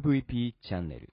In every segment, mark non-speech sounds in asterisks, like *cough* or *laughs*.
MVP チャンネル。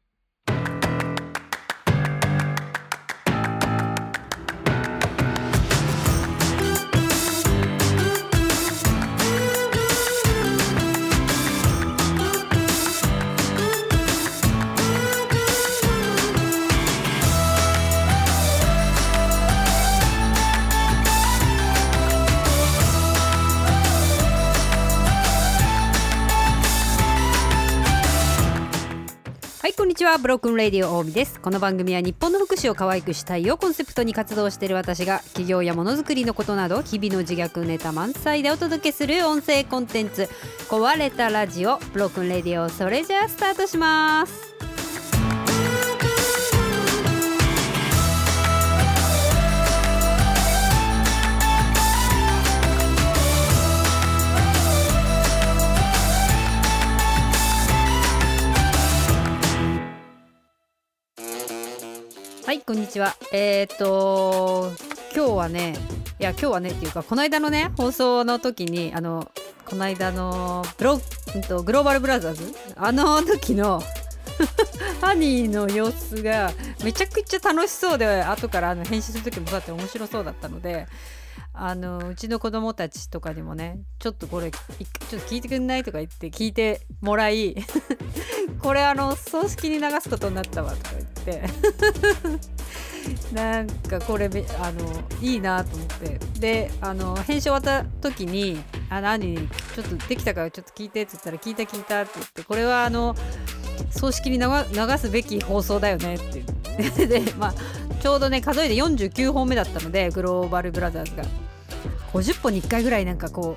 ちは Broken Radio 大見です。この番組は日本の福祉を可愛くしたいをコンセプトに活動している私が企業やものづくりのことなど日々の自虐ネタ満載でお届けする音声コンテンツ。壊れたラジオ Broken Radio それじゃあスタートします。こんにちは。えー、っと今日はねいや今日はねっていうかこの間のね放送の時にあのこの間のブロうんとグローバルブラザーズ？あの時の *laughs* ハニーの様子がめちゃくちゃ楽しそうで後からあの編集する時もそうだって面白そうだったのであのうちの子供たちとかにもねちょっとこれちょっと聞いてくんない？とか言って聞いてもらい *laughs* これあの葬式に流すことになったわとか言って。*laughs* なんかこれあのいいなと思って。であの編集終わった時に「あ何？ちょっとできたからちょっと聞いて」って言ったら「聞いた聞いた」って言ってこれはあの葬式に流すべき放送だよねって言って。*laughs* で、まあ、ちょうどね数えで49本目だったのでグローバルブラザーズが。50本に1回ぐらいなんかこ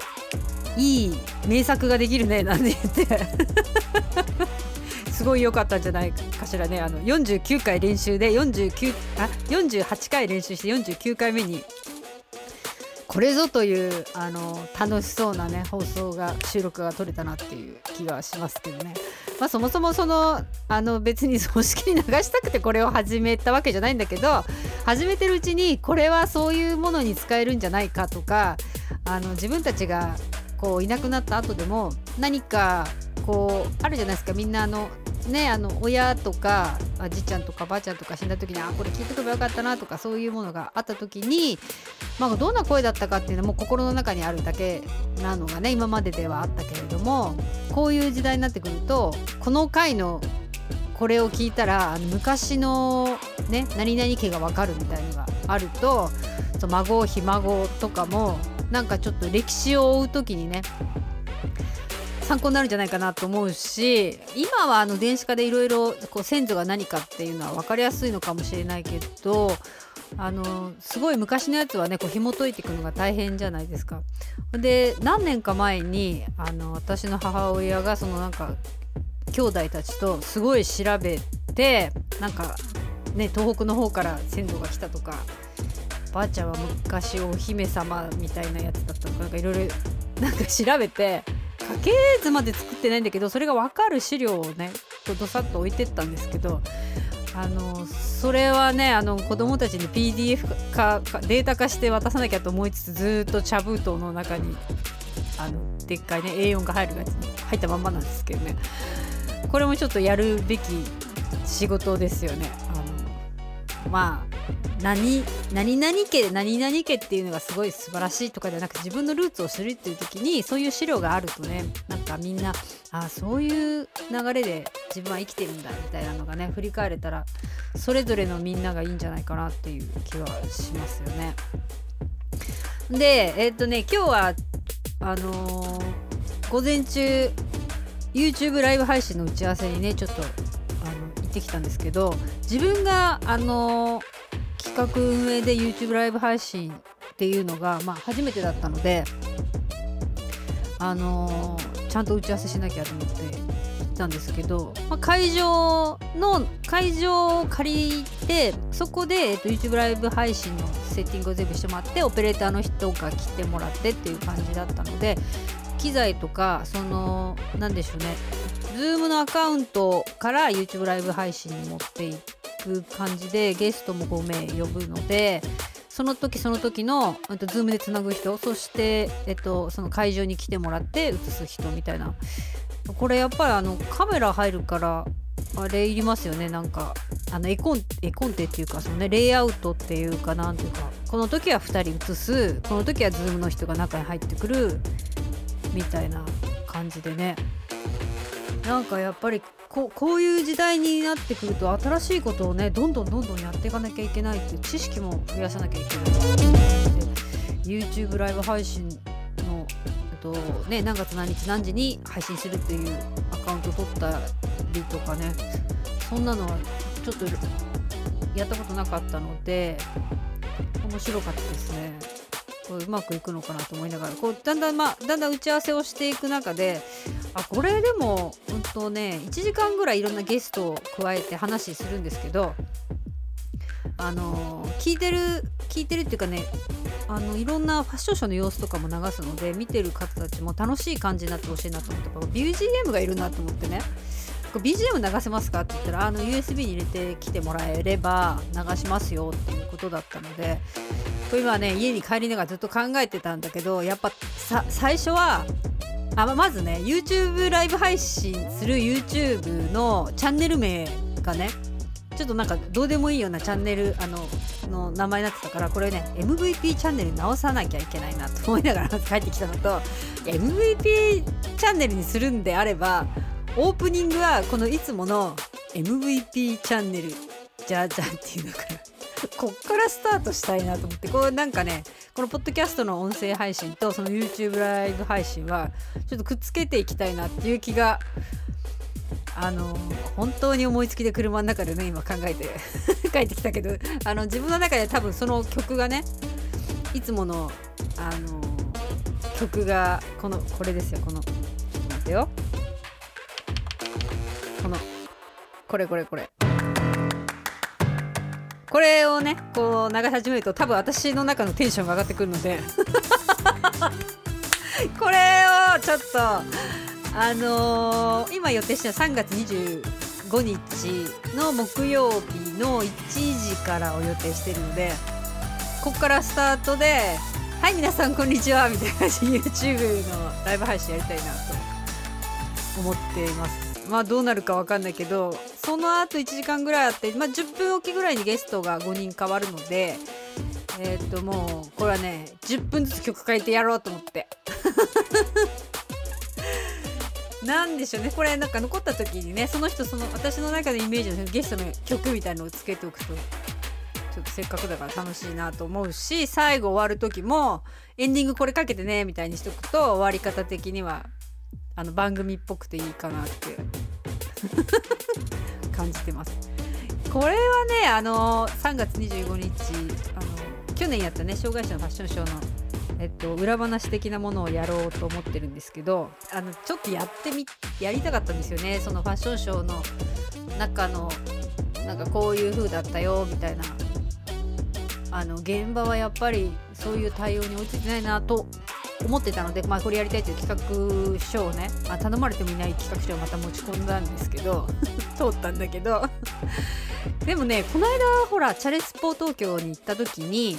ういい名作ができるねなんて言って。*laughs* すごい良かったんじゃないかしらね。あの49回練習で49あ48回練習して49回目に。これぞというあの楽しそうなね放送が収録が取れたなっていう気がしますけどね。まあ、そもそもそのあの別に葬式に流したくてこれを始めたわけじゃないんだけど始めてるうちにこれはそういうものに使えるんじゃないかとかあの自分たちがこういなくなった後でも何かこうあるじゃないですか。みんなあのねあの親とかあじいちゃんとかばあちゃんとか死んだ時にあこれ聞いとけばよかったなとかそういうものがあった時に、まあ、どんな声だったかっていうのはもう心の中にあるだけなのがね今までではあったけれどもこういう時代になってくるとこの回のこれを聞いたらあの昔のね何々家がわかるみたいのがあるとそう孫ひ孫とかもなんかちょっと歴史を追う時にね参考になるんじゃないかなと思うし今はあの電子化でいろいろ先祖が何かっていうのは分かりやすいのかもしれないけどあのすごい昔のやつはねこう紐解いていくのが大変じゃないですか。で何年か前にあの私の母親がそのなんか兄弟たちとすごい調べてなんかね東北の方から先祖が来たとかばあちゃんは昔お姫様みたいなやつだったとかなんかいろいろなんか調べて家系図まで作ってないんだけどそれが分かる資料をねどさっと置いてったんですけどあのそれはねあの子供たちに PDF 化データ化して渡さなきゃと思いつつずっと茶封筒の中にあのでっかいね A4 が入るやつに入ったまんまなんですけどねこれもちょっとやるべき仕事ですよね。あのま何何々家何々家っていうのがすごい素晴らしいとかじゃなくて自分のルーツを知るっていう時にそういう資料があるとねなんかみんなあそういう流れで自分は生きてるんだみたいなのがね振り返れたらそれぞれのみんながいいんじゃないかなっていう気はしますよね。でえっとね今日はあのー午前中 YouTube ライブ配信の打ち合わせにねちょっとあの行ってきたんですけど自分があのー企画運営で YouTube ライブ配信っていうのが、まあ、初めてだったので、あのーちゃんと打ち合わせしなきゃと思って行ったんですけど、まあ、会場の会場を借りてそこで、えっと、YouTube ライブ配信のセッティングを全部してもらってオペレーターの人が来てもらってっていう感じだったので機材とかその何でしょうね Zoom のアカウントから YouTube ライブ配信に持っていってく感じでゲストも5名呼ぶのでその時その時のと Zoom でつなぐ人そして、えっと、その会場に来てもらって映す人みたいな。これやっぱりあのカメラ入るからあれいりますよね。なんかあの絵コン絵コンテっていうかそのねレイアウトっていうかなんていうか。この時は2人映す。この時はズームの人が中に入ってくる。みたいな感じでね。なんかやっぱりここういう時代になってくると新しいことをねどんどんどんどんやっていかなきゃいけないっていう知識も増やさなきゃいけないで YouTube ライブ配信のとね何月何日何時に配信するっていうアカウント取ったりとかねそんなのはちょっとやったことなかったので面白かったですね。こううまくいくのかなと思いながらこうだんだんまあだんだん打ち合わせをしていく中であこれでもうんとね1時間ぐらいいろんなゲストを加えて話するんですけどあの聞いてる聞いてるっていうかねあのいろんなファッションショーの様子とかも流すので見てる方たちも楽しい感じになってほしいなと思って BGM がいるなと思ってね BGM 流せますかって言ったらあの USB に入れてきてもらえれば流しますよっていうことだったので今ね家に帰りながらずっと考えてたんだけどやっぱさ最初はあまずね YouTube ライブ配信する YouTube のチャンネル名がねちょっとなんかどうでもいいようなチャンネルあのの名前になってたからこれね MVP チャンネル直さなきゃいけないなと思いながら帰ってきたのと MVP チャンネルにするんであればオープニングはこのいつもの MVP チャンネルじゃじゃんっていうのからこっからスタートしたいなと思ってこうなんかねこのポッドキャストの音声配信とその YouTube ライブ配信はちょっとくっつけていきたいなっていう気があの本当に思いつきで車の中でね今考えて *laughs* 帰ってきたけどあの自分の中で多分その曲がねいつものあの曲がこのこれですよこのちょっと待ってよこのこれこれこれ。これをねこう流し始めると多分私の中のテンションが上がってくるので *laughs* これをちょっとあのー、今予定してる3月25日の木曜日の1時からを予定してるのでここからスタートで「はい皆さんこんにちは」みたいな感じ YouTube のライブ配信やりたいなと思っています。まあどうなるか分かんないけどその後1時間ぐらいあって、まあ、10分おきぐらいにゲストが5人変わるのでえっ、ともうこれはね10分ずつ曲変えてやろうと思って。*laughs* なんでしょうね。これなんか残った時にねその人その私の中のイメージのゲストの曲みたいのをつけておくとちょっとせっかくだから楽しいなと思うし最後終わる時もエンディングこれかけてねみたいにしとくと終わり方的にはあの番組っぽくていいかなって。*laughs* 感じてます。これはねあの3月25日あの去年やったね障害者のファッションショーのえっと、裏話的なものをやろうと思ってるんですけどあのちょっとやってみやりたかったんですよね。そのファッションショーの中のなんかこういう風だったよみたいな。あの現場はやっぱりそういう対応に落ちてないなと思ってたので、まあ、これやりたいという企画書をねあ頼まれてもいない企画書をまた持ち込んだんですけど *laughs* 通ったんだけど。*laughs* でもねこの間ほらチャレスポ東京に行った時に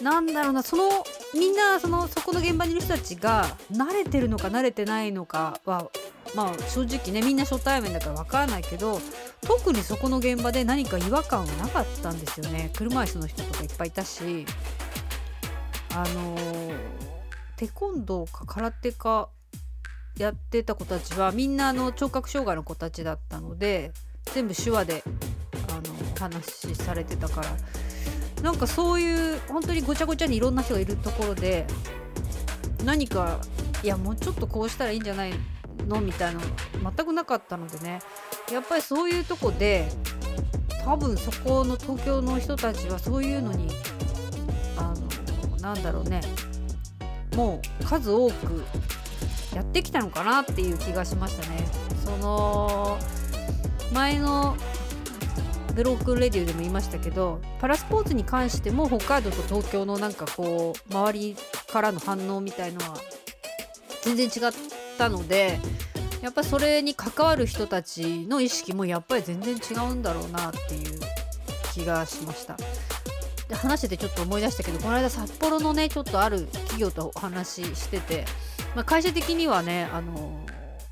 なんだろうなそのみんなそのそこの現場にいる人たちが慣れてるのか慣れてないのかはまあ正直ねみんな初対面だから分からないけど特にそこの現場で何か違和感はなかったんですよね。車椅子の人とかいっぱいいたしあのー、テコンドーか空手かやってた子たちはみんなあの聴覚障害の子たちだったので全部手話であの話されてたからなんかそういう本当にごちゃごちゃにいろんな人がいるところで何かいやもうちょっとこうしたらいいんじゃないのみたいなの全くなかったのでね。やっぱりそういうとこで多分そこの東京の人たちはそういうのにあのなんだろうね。もう数多くやってきたのかなっていう気がしましたね。その前の Broken Radio でも言いましたけどパラスポーツに関しても北海道と東京のなんかこう周りからの反応みたいのは全然違ったのでやっぱそれに関わる人たちの意識もやっぱり全然違うんだろうなっていう気がしました。で話しててちょっと思い出したけどこの間札幌のねちょっとある企業とお話ししてて、まあ、会社的にはねあの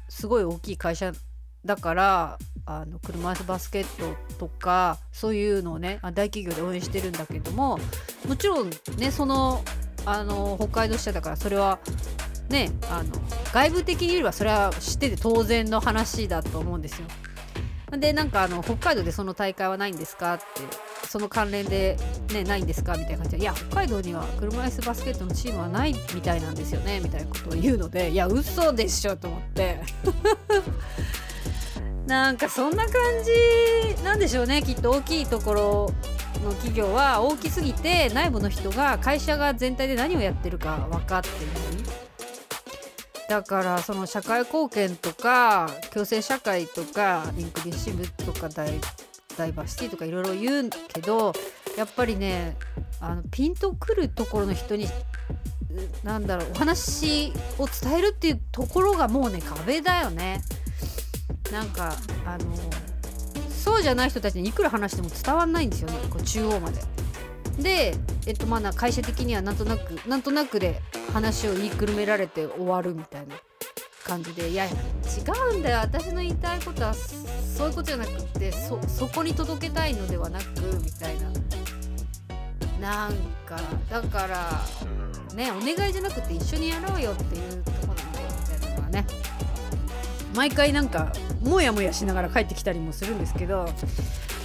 すごい大きい会社だからあの車椅子バスケットとかそういうのをね大企業で応援してるんだけどももちろんねそのあの北海道支社だからそれはねあの外部的に言えばそれは知ってて当然の話だと思うんですよ。でなんかあの北海道でその大会はないんですかってその関連で、ね、ないんですか？みたいな感じでいや北海道には車椅子バスケットのチームはないみたいなんですよねみたいなことを言うのでいや嘘でしょと思って。なんかそんな感じなんでしょうねきっと大きいところの企業は大きすぎて内部の人が会社が全体で何をやってるか分かってない。だからその社会貢献とか共生社会とかインクルーシブとかダイダイバーシティとかいろいろ言うけどやっぱりねあのピンとくるところの人になんだろうお話を伝えるっていうところがもうね壁だよね。なんかあのそうじゃない人たちにいくら話しても伝わんないんですよねこう中央まで。で、えっとまあ、会社的にはなんとなくなんとなくで話を言いくるめられて終わるみたいな感じでいや違うんだよ私の言いたいことはそういうことじゃなくてそそこに届けたいのではなくみたいな。なんかだからねお願いじゃなくて一緒にやろうよっていうとこなんだよみたいなのはね。毎回なんかモヤモヤしながら帰ってきたりもするんですけど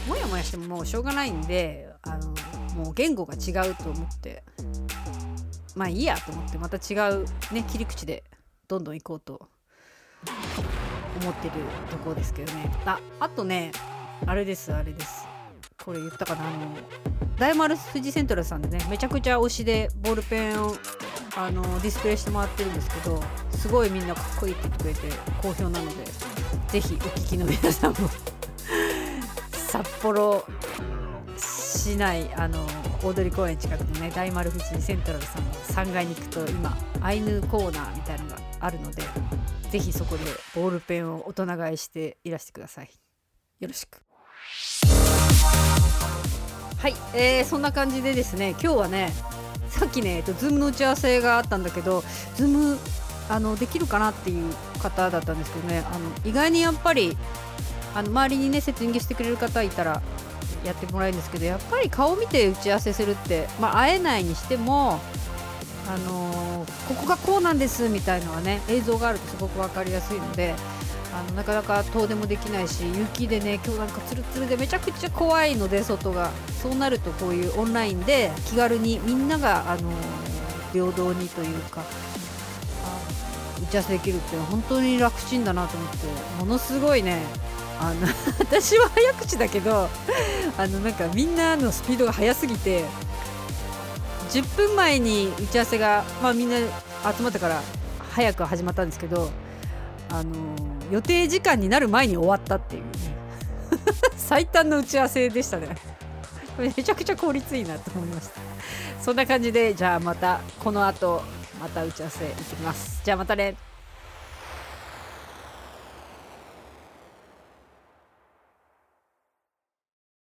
モヤモヤしてももうしょうがないんであのもう言語が違うと思ってまあいいやと思ってまた違うね切り口でどんどん行こうと思ってるとこですけどね。ああとねあれですあれです。これ言ったかなあの大丸富士セントラルさんでねめちゃくちゃ推しでボールペンをあのディスプレイしてもらってるんですけどすごいみんなかっこいいって言ってくれて好評なのでぜひお聞きの皆さんも *laughs* 札幌市内あの大通公園近くのね大丸富士セントラルさんの3階に行くと今アイヌコーナーみたいなのがあるのでぜひそこでボールペンを大人買いしていらしてください。よろしく。はい、えー、そんな感じでですね今日はねさっきね、えっと、 Zoom の打ち合わせがあったんだけど Zoom あのできるかなっていう方だったんですけどねあの意外にやっぱりあの周りにねセッティングしてくれる方いたらやってもらえるんですけどやっぱり顔見て打ち合わせするって、まあ、会えないにしても、あの、ここがこうなんですみたいのはね映像があるとすごく分かりやすいのであのなかなか遠出もできないし雪でね今日なんかつるつるでめちゃくちゃ怖いので外が。そうなるとこういうオンラインで気軽にみんなが、あの、平等にというか打ち合わせできるって本当に楽ちんだなと思ってものすごいねあの *laughs* 私は早口だけどあのなんかみんなのスピードが速すぎて10分前に打ち合わせが、まあ、みんな集まったから早く始まったんですけどあの予定時間になる前に終わったっていう、ね、*laughs* 最短の打ち合わせでしたね。*laughs* めちゃくちゃ効率いいなと思いました。そんな感じでじゃあまたこの後また打ち合わせ行ってきます。じゃあまたね。